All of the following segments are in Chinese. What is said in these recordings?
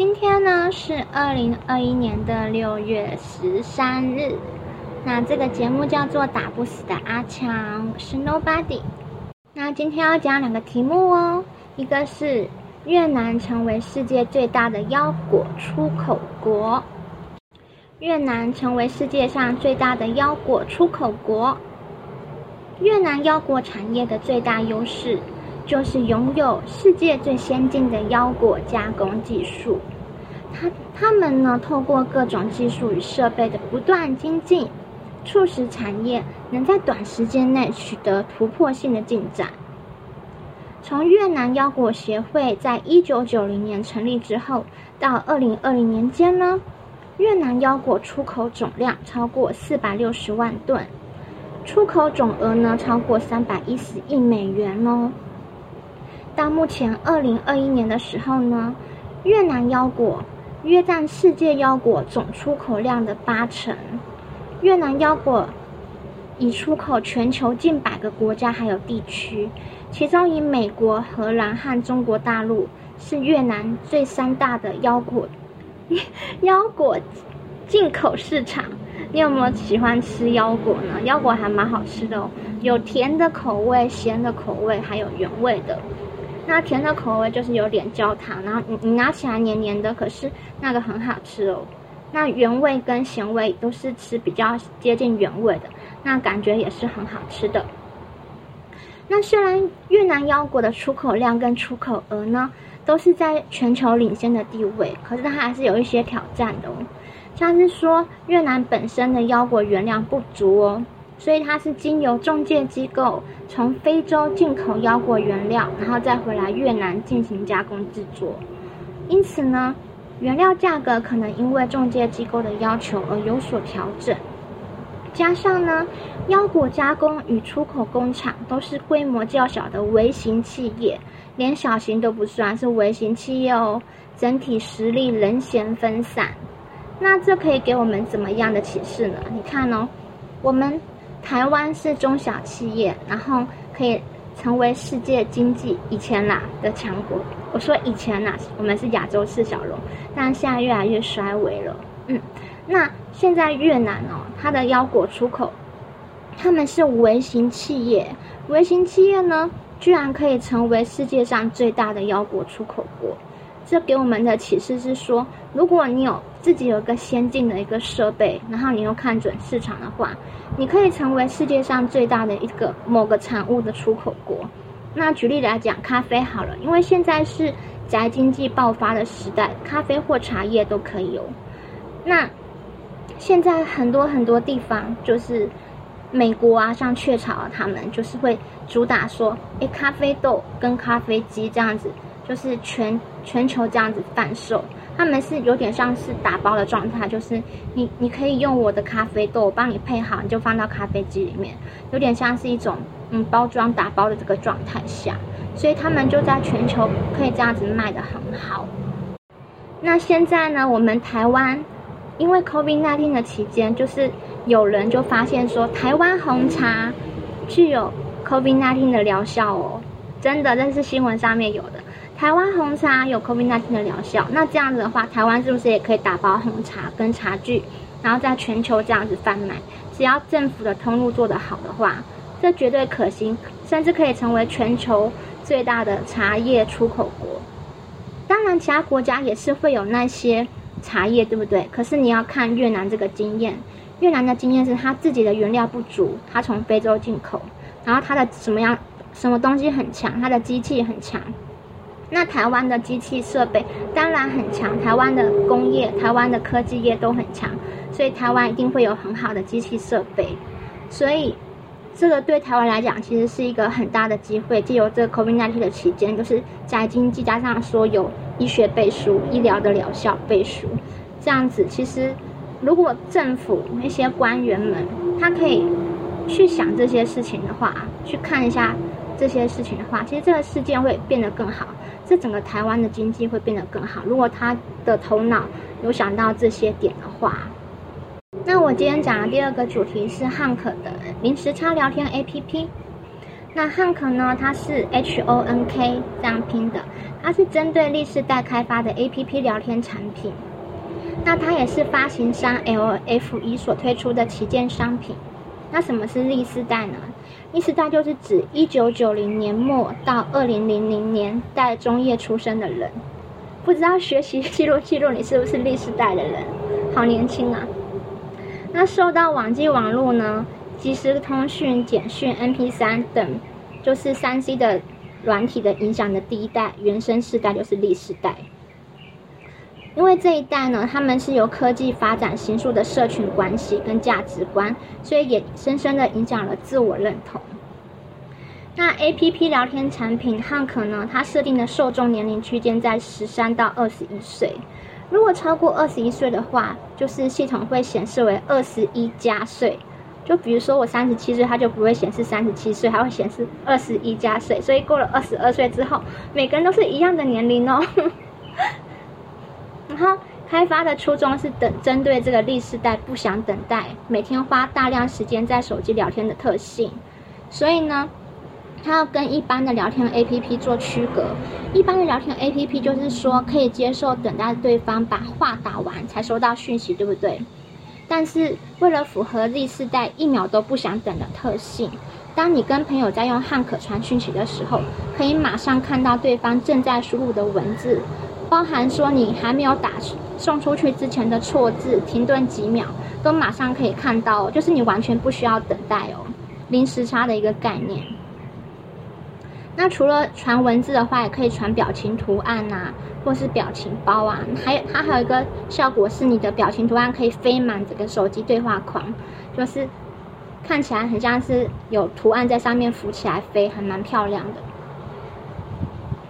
今天呢是二零二一年的六月十三日，那这个节目叫做《打不死的阿强》，是 Nobody。那今天要讲两个题目哦，一个是越南成为世界最大的腰果出口国，越南成为世界上最大的腰果出口国。越南腰果产业的最大优势。就是拥有世界最先进的腰果加工技术，他他们呢，透过各种技术与设备的不断精进，促使产业能在短时间内取得突破性的进展。从越南腰果协会在一九九零年成立之后，到二零二零年间呢，越南腰果出口总量超过四百六十万吨，出口总额呢超过三百一十亿美元哦。到目前二零二一年的时候呢，越南腰果约占世界腰果总出口量的八成。越南腰果已出口全球近百个国家还有地区，其中以美国、荷兰和中国大陆是越南最三大的腰果 腰果进口市场。你有没有喜欢吃腰果呢？腰果还蛮好吃的哦，有甜的口味、咸的口味，还有原味的。那甜的口味就是有点焦糖，然后你你拿起来黏黏的，可是那个很好吃哦。那原味跟咸味都是吃比较接近原味的，那感觉也是很好吃的。那虽然越南腰果的出口量跟出口额呢都是在全球领先的地位，可是它还是有一些挑战的哦，像是说越南本身的腰果原料不足哦。所以它是经由中介机构从非洲进口腰果原料，然后再回来越南进行加工制作。因此呢，原料价格可能因为中介机构的要求而有所调整。加上呢，腰果加工与出口工厂都是规模较小的微型企业，连小型都不算是微型企业哦。整体实力人嫌分散。那这可以给我们怎么样的启示呢？你看哦，我们。台湾是中小企业，然后可以成为世界经济以前啦的强国。我说以前啦，我们是亚洲四小龙，但现在越来越衰微了。嗯，那现在越南哦，它的腰果出口，他们是微型企业，微型企业呢，居然可以成为世界上最大的腰果出口国。这给我们的启示是说，如果你有自己有一个先进的一个设备，然后你又看准市场的话，你可以成为世界上最大的一个某个产物的出口国。那举例来讲，咖啡好了，因为现在是宅经济爆发的时代，咖啡或茶叶都可以有。那现在很多很多地方，就是美国啊，像雀巢啊，他们就是会主打说，诶，咖啡豆跟咖啡机这样子。就是全全球这样子贩售，他们是有点像是打包的状态，就是你你可以用我的咖啡豆，我帮你配好，你就放到咖啡机里面，有点像是一种嗯包装打包的这个状态下，所以他们就在全球可以这样子卖的很好。那现在呢，我们台湾因为 COVID-19 的期间，就是有人就发现说，台湾红茶具有 COVID-19 的疗效哦，真的，这是新闻上面有的。台湾红茶有 COVID-19 的疗效，那这样子的话，台湾是不是也可以打包红茶跟茶具，然后在全球这样子贩卖？只要政府的通路做得好的话，这绝对可行，甚至可以成为全球最大的茶叶出口国。当然，其他国家也是会有那些茶叶，对不对？可是你要看越南这个经验，越南的经验是他自己的原料不足，他从非洲进口，然后他的什么样什么东西很强，他的机器很强。那台湾的机器设备当然很强，台湾的工业、台湾的科技业都很强，所以台湾一定会有很好的机器设备。所以，这个对台湾来讲，其实是一个很大的机会。借由这个 COVID-19 的期间，就是在经济加上说有医学背书、医疗的疗效背书，这样子，其实如果政府那些官员们他可以去想这些事情的话，去看一下这些事情的话，其实这个事件会变得更好。这整个台湾的经济会变得更好。如果他的头脑有想到这些点的话，那我今天讲的第二个主题是汉可的临时差聊天 APP。那汉克呢，它是 H O N K 这样拼的，它是针对历世代开发的 A P P 聊天产品。那它也是发行商 L F E 所推出的旗舰商品。那什么是历世代呢？历世代就是指一九九零年末到二零零零年代中叶出生的人。不知道学习记录记录你是不是历世代的人？好年轻啊！那受到网际网络呢、即时通讯、简讯、M P 三等，就是三 C 的软体的影响的第一代原生世代就是历世代。因为这一代呢，他们是由科技发展形塑的社群关系跟价值观，所以也深深的影响了自我认同。那 A P P 聊天产品汉可呢，它设定的受众年龄区间在十三到二十一岁，如果超过二十一岁的话，就是系统会显示为二十一加岁。就比如说我三十七岁，它就不会显示三十七岁，它会显示二十一加岁。所以过了二十二岁之后，每个人都是一样的年龄哦。然后开发的初衷是等针对这个历世代不想等待，每天花大量时间在手机聊天的特性，所以呢，它要跟一般的聊天 A P P 做区隔。一般的聊天 A P P 就是说可以接受等待对方把话打完才收到讯息，对不对？但是为了符合历世代一秒都不想等的特性，当你跟朋友在用汉可传讯息的时候，可以马上看到对方正在输入的文字。包含说你还没有打送出去之前的错字，停顿几秒，都马上可以看到，就是你完全不需要等待哦，零时差的一个概念。那除了传文字的话，也可以传表情图案呐，或是表情包啊。还有它还有一个效果是，你的表情图案可以飞满整个手机对话框，就是看起来很像是有图案在上面浮起来飞，还蛮漂亮的。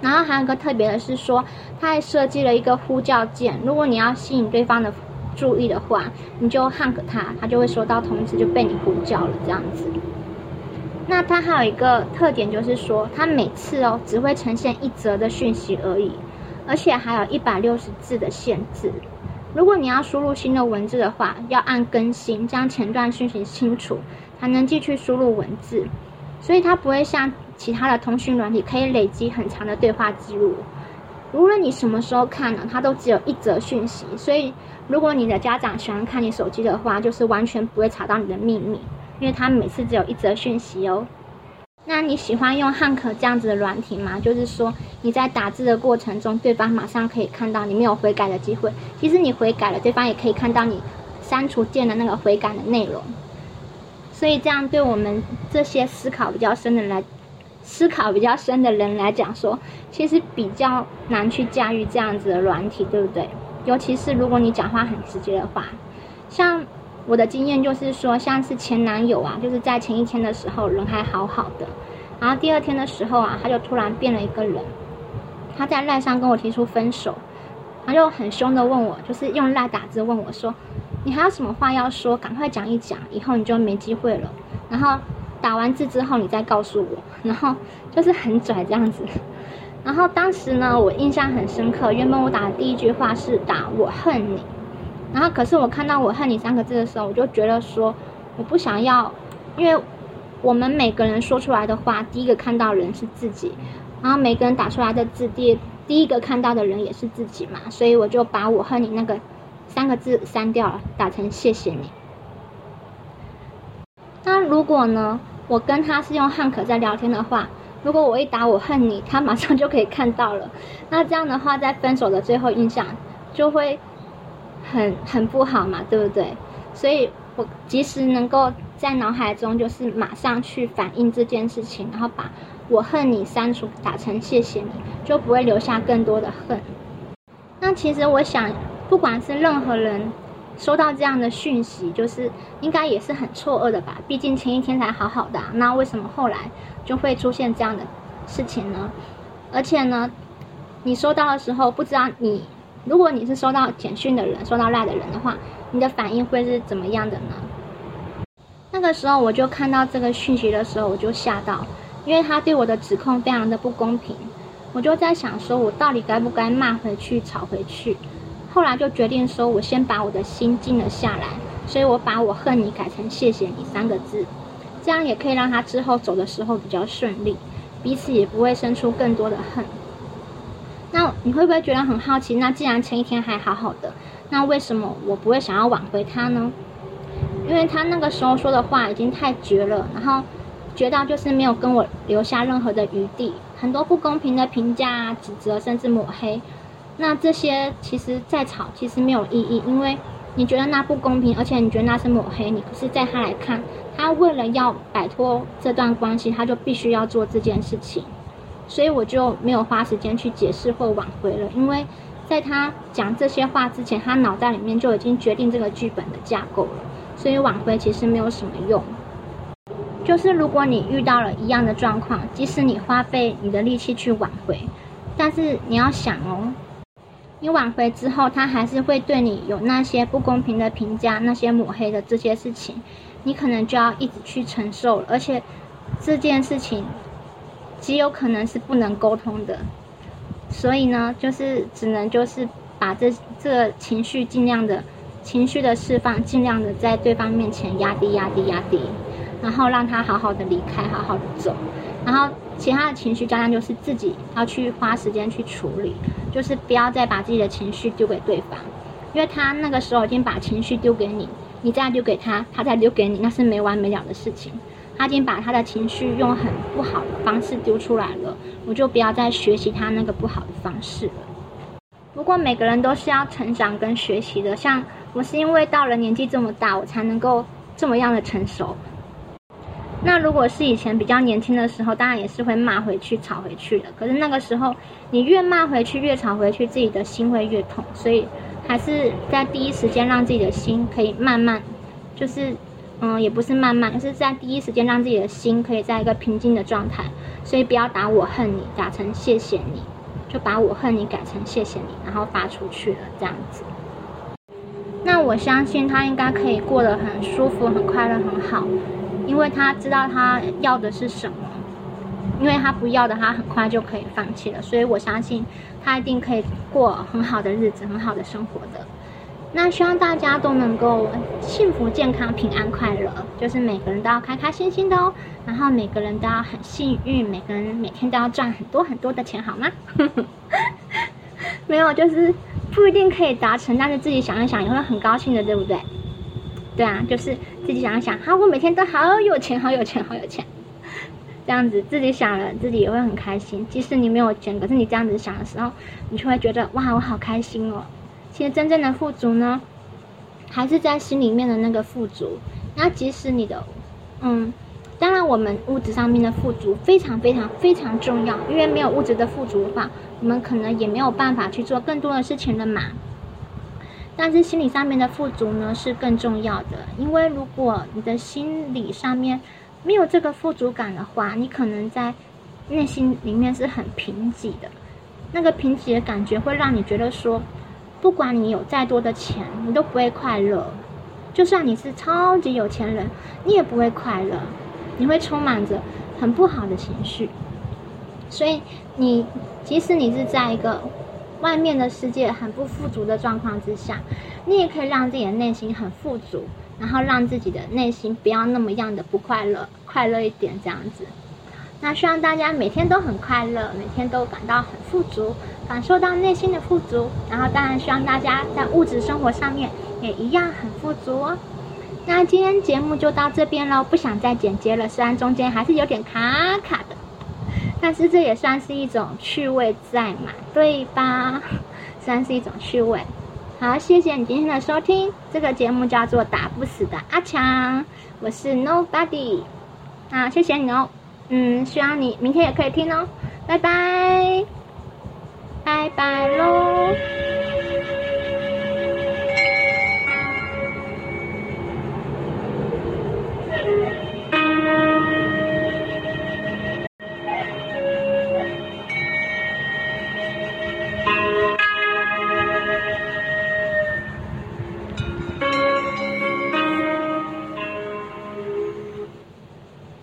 然后还有一个特别的是说，它还设计了一个呼叫键。如果你要吸引对方的注意的话，你就 hug 他，他就会收到通知，就被你呼叫了这样子。那它还有一个特点就是说，它每次哦只会呈现一则的讯息而已，而且还有一百六十字的限制。如果你要输入新的文字的话，要按更新，将前段讯息清除，才能继续输入文字。所以它不会像其他的通讯软体可以累积很长的对话记录。无论你什么时候看呢，它都只有一则讯息。所以如果你的家长喜欢看你手机的话，就是完全不会查到你的秘密，因为它每次只有一则讯息哦。那你喜欢用汉可这样子的软体吗？就是说你在打字的过程中，对方马上可以看到你没有悔改的机会。其实你悔改了，对方也可以看到你删除键的那个悔改的内容。所以这样对我们这些思考比较深的人来，思考比较深的人来讲说，其实比较难去驾驭这样子的软体，对不对？尤其是如果你讲话很直接的话，像我的经验就是说，像是前男友啊，就是在前一天的时候人还好好的，然后第二天的时候啊，他就突然变了一个人，他在赖上跟我提出分手，他就很凶的问我，就是用赖打字问我说。你还有什么话要说？赶快讲一讲，以后你就没机会了。然后打完字之后，你再告诉我。然后就是很拽这样子。然后当时呢，我印象很深刻。原本我打的第一句话是打“我恨你”，然后可是我看到“我恨你”三个字的时候，我就觉得说，我不想要，因为我们每个人说出来的话，第一个看到人是自己，然后每个人打出来的字，第第一个看到的人也是自己嘛，所以我就把我恨你那个。三个字删掉了，打成谢谢你。那如果呢，我跟他是用汉可在聊天的话，如果我一打我恨你，他马上就可以看到了。那这样的话，在分手的最后印象就会很很不好嘛，对不对？所以我及时能够在脑海中就是马上去反映这件事情，然后把我恨你删除，打成谢谢你，就不会留下更多的恨。那其实我想。不管是任何人收到这样的讯息，就是应该也是很错愕的吧？毕竟前一天才好好的，那为什么后来就会出现这样的事情呢？而且呢，你收到的时候，不知道你如果你是收到简讯的人，收到赖的人的话，你的反应会是怎么样的呢？那个时候我就看到这个讯息的时候，我就吓到，因为他对我的指控非常的不公平，我就在想说，我到底该不该骂回去，吵回去？后来就决定说，我先把我的心静了下来，所以我把我恨你改成谢谢你三个字，这样也可以让他之后走的时候比较顺利，彼此也不会生出更多的恨。那你会不会觉得很好奇？那既然前一天还好好的，那为什么我不会想要挽回他呢？因为他那个时候说的话已经太绝了，然后绝到就是没有跟我留下任何的余地，很多不公平的评价、指责，甚至抹黑。那这些其实再吵其实没有意义，因为你觉得那不公平，而且你觉得那是抹黑你，可是在他来看，他为了要摆脱这段关系，他就必须要做这件事情。所以我就没有花时间去解释或挽回了，因为在他讲这些话之前，他脑袋里面就已经决定这个剧本的架构了，所以挽回其实没有什么用。就是如果你遇到了一样的状况，即使你花费你的力气去挽回，但是你要想哦，你挽回之后，他还是会对你有那些不公平的评价、那些抹黑的这些事情，你可能就要一直去承受了，而且这件事情。极有可能是不能沟通的，所以呢，就是只能就是把这这个情绪尽量的情绪的释放，尽量的在对方面前压低、压低、压低，然后让他好好的离开，好好的走，然后其他的情绪，当然就是自己要去花时间去处理，就是不要再把自己的情绪丢给对方，因为他那个时候已经把情绪丢给你，你再丢给他，他再丢给你，那是没完没了的事情。他已经把他的情绪用很不好的方式丢出来了，我就不要再学习他那个不好的方式了。不过每个人都是要成长跟学习的，像我是因为到了年纪这么大，我才能够这么样的成熟。那如果是以前比较年轻的时候，当然也是会骂回去、吵回去的。可是那个时候，你越骂回去、越吵回去，自己的心会越痛。所以还是在第一时间让自己的心可以慢慢，就是。嗯，也不是慢慢，就是在第一时间让自己的心可以在一个平静的状态，所以不要打我恨你，打成谢谢你，就把我恨你改成谢谢你，然后发出去了这样子。那我相信他应该可以过得很舒服、很快乐、很好，因为他知道他要的是什么，因为他不要的，他很快就可以放弃了，所以我相信他一定可以过很好的日子、很好的生活的。那希望大家都能够幸福、健康、平安、快乐，就是每个人都要开开心心的哦。然后每个人都要很幸运，每个人每天都要赚很多很多的钱，好吗？没有，就是不一定可以达成，但是自己想一想也会很高兴的，对不对？对啊，就是自己想想，好，我每天都好有钱，好有钱，好有钱，这样子自己想了，自己也会很开心。即使你没有钱，可是你这样子想的时候，你就会觉得哇，我好开心哦。其实真正的富足呢，还是在心里面的那个富足。那即使你的，嗯，当然我们物质上面的富足非常非常非常重要，因为没有物质的富足的话，我们可能也没有办法去做更多的事情了嘛。但是心理上面的富足呢是更重要的，因为如果你的心理上面没有这个富足感的话，你可能在内心里面是很贫瘠的，那个贫瘠的感觉会让你觉得说。不管你有再多的钱，你都不会快乐。就算你是超级有钱人，你也不会快乐。你会充满着很不好的情绪。所以，你即使你是在一个外面的世界很不富足的状况之下，你也可以让自己的内心很富足，然后让自己的内心不要那么样的不快乐，快乐一点这样子。那希望大家每天都很快乐，每天都感到很富足，感受到内心的富足。然后当然希望大家在物质生活上面也一样很富足哦。那今天节目就到这边喽，不想再剪接了，虽然中间还是有点卡卡的，但是这也算是一种趣味在嘛，对吧？算是一种趣味。好，谢谢你今天的收听，这个节目叫做打不死的阿强，我是 Nobody，好，谢谢你哦。嗯，希望你明天也可以听哦，拜拜，拜拜喽。